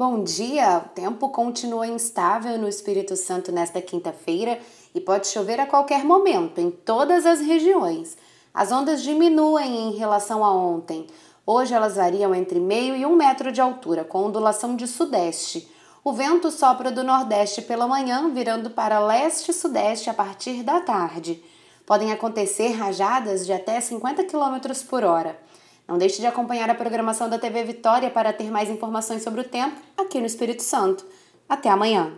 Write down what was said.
Bom dia! O tempo continua instável no Espírito Santo nesta quinta-feira e pode chover a qualquer momento em todas as regiões. As ondas diminuem em relação a ontem. Hoje elas variam entre meio e um metro de altura, com ondulação de sudeste. O vento sopra do nordeste pela manhã, virando para leste e sudeste a partir da tarde. Podem acontecer rajadas de até 50 km por hora. Não deixe de acompanhar a programação da TV Vitória para ter mais informações sobre o tempo aqui no Espírito Santo. Até amanhã!